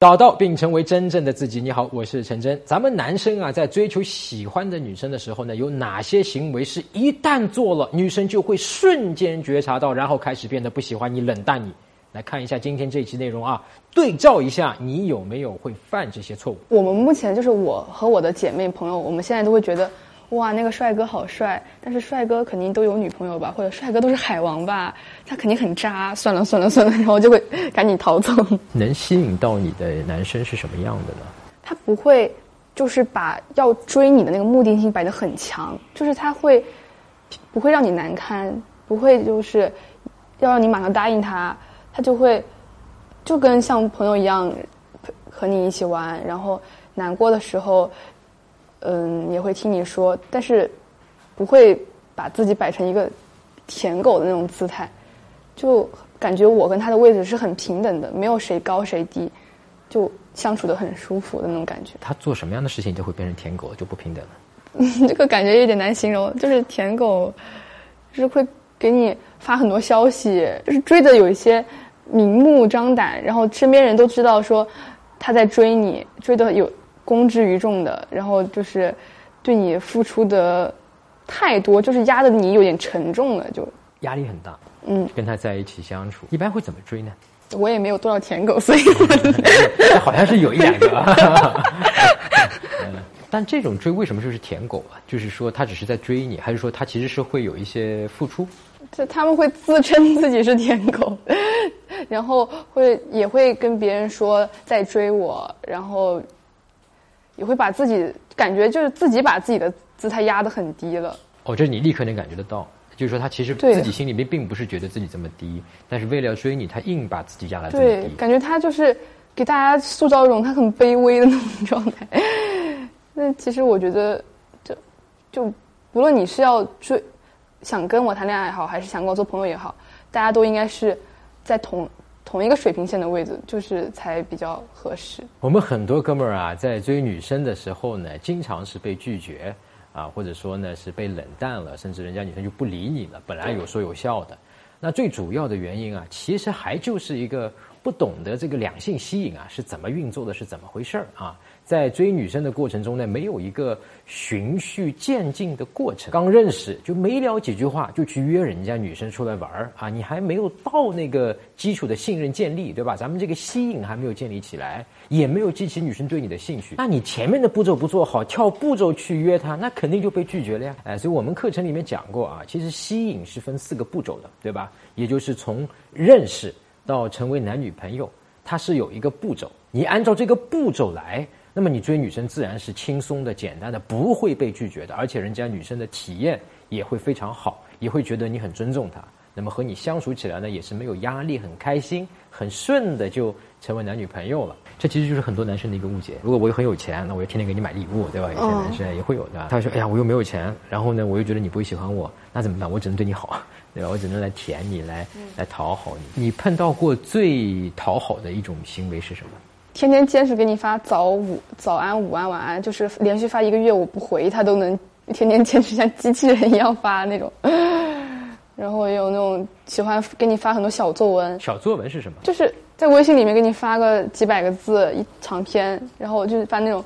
找到并成为真正的自己。你好，我是陈真。咱们男生啊，在追求喜欢的女生的时候呢，有哪些行为是一旦做了，女生就会瞬间觉察到，然后开始变得不喜欢你、冷淡你？来看一下今天这一期内容啊，对照一下，你有没有会犯这些错误？我们目前就是我和我的姐妹朋友，我们现在都会觉得。哇，那个帅哥好帅！但是帅哥肯定都有女朋友吧，或者帅哥都是海王吧？他肯定很渣。算了算了算了，然后就会赶紧逃走。能吸引到你的男生是什么样的呢？他不会，就是把要追你的那个目的性摆得很强，就是他会不会让你难堪，不会就是要让你马上答应他，他就会就跟像朋友一样和你一起玩，然后难过的时候。嗯，也会听你说，但是不会把自己摆成一个舔狗的那种姿态，就感觉我跟他的位置是很平等的，没有谁高谁低，就相处的很舒服的那种感觉。他做什么样的事情就会变成舔狗，就不平等了。这个感觉有点难形容，就是舔狗，就是会给你发很多消息，就是追的有一些明目张胆，然后身边人都知道说他在追你，追的有。公之于众的，然后就是对你付出的太多，就是压的你有点沉重了，就压力很大。嗯，跟他在一起相处，一般会怎么追呢？我也没有多少舔狗，所以 好像是有一两个。但这种追为什么就是舔狗啊？就是说他只是在追你，还是说他其实是会有一些付出？就他们会自称自己是舔狗，然后会也会跟别人说在追我，然后。也会把自己感觉就是自己把自己的姿态压得很低了。哦，这是你立刻能感觉得到，就是说他其实自己心里面并不是觉得自己这么低，但是为了要追你，他硬把自己压得这么低。对，感觉他就是给大家塑造一种他很卑微的那种状态。那其实我觉得，就就不论你是要追，想跟我谈恋爱也好，还是想跟我做朋友也好，大家都应该是在同。同一个水平线的位置，就是才比较合适。我们很多哥们儿啊，在追女生的时候呢，经常是被拒绝啊，或者说呢是被冷淡了，甚至人家女生就不理你了。本来有说有笑的，那最主要的原因啊，其实还就是一个不懂得这个两性吸引啊是怎么运作的，是怎么回事儿啊。在追女生的过程中呢，没有一个循序渐进的过程。刚认识就没聊几句话，就去约人家女生出来玩儿啊！你还没有到那个基础的信任建立，对吧？咱们这个吸引还没有建立起来，也没有激起女生对你的兴趣。那你前面的步骤不做好，跳步骤去约她，那肯定就被拒绝了呀！哎，所以我们课程里面讲过啊，其实吸引是分四个步骤的，对吧？也就是从认识到成为男女朋友，它是有一个步骤，你按照这个步骤来。那么你追女生自然是轻松的、简单的，不会被拒绝的，而且人家女生的体验也会非常好，也会觉得你很尊重她。那么和你相处起来呢，也是没有压力、很开心、很顺的，就成为男女朋友了。这其实就是很多男生的一个误解。如果我又很有钱，那我就天天给你买礼物，对吧？有些男生也会有的。他说：“哎呀，我又没有钱，然后呢，我又觉得你不会喜欢我，那怎么办？我只能对你好，对吧？我只能来舔你，来来讨好你。你碰到过最讨好的一种行为是什么？”天天坚持给你发早午早安午安晚安，就是连续发一个月我不回他都能天天坚持像机器人一样发那种。然后也有那种喜欢给你发很多小作文。小作文是什么？就是在微信里面给你发个几百个字一长篇，然后就是发那种，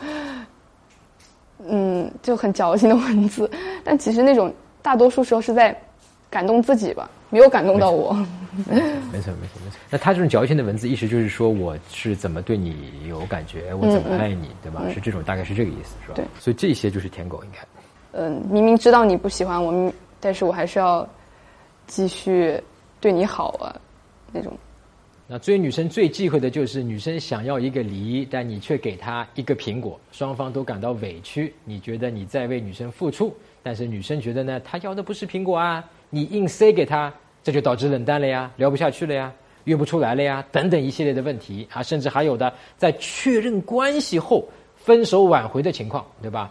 嗯，就很矫情的文字。但其实那种大多数时候是在感动自己吧。没有感动到我，没错 没错没错。那他这种矫情的文字，意思就是说我是怎么对你有感觉，我怎么爱你，对吧？是这种，大概是这个意思，是吧？对。所以这些就是舔狗，应该。嗯，明明知道你不喜欢我，但是我还是要继续对你好啊，那种。那追女生最忌讳的就是女生想要一个梨，但你却给她一个苹果，双方都感到委屈。你觉得你在为女生付出，但是女生觉得呢，她要的不是苹果啊，你硬塞给她。这就导致冷淡了呀，聊不下去了呀，约不出来了呀，等等一系列的问题啊，甚至还有的在确认关系后分手挽回的情况，对吧？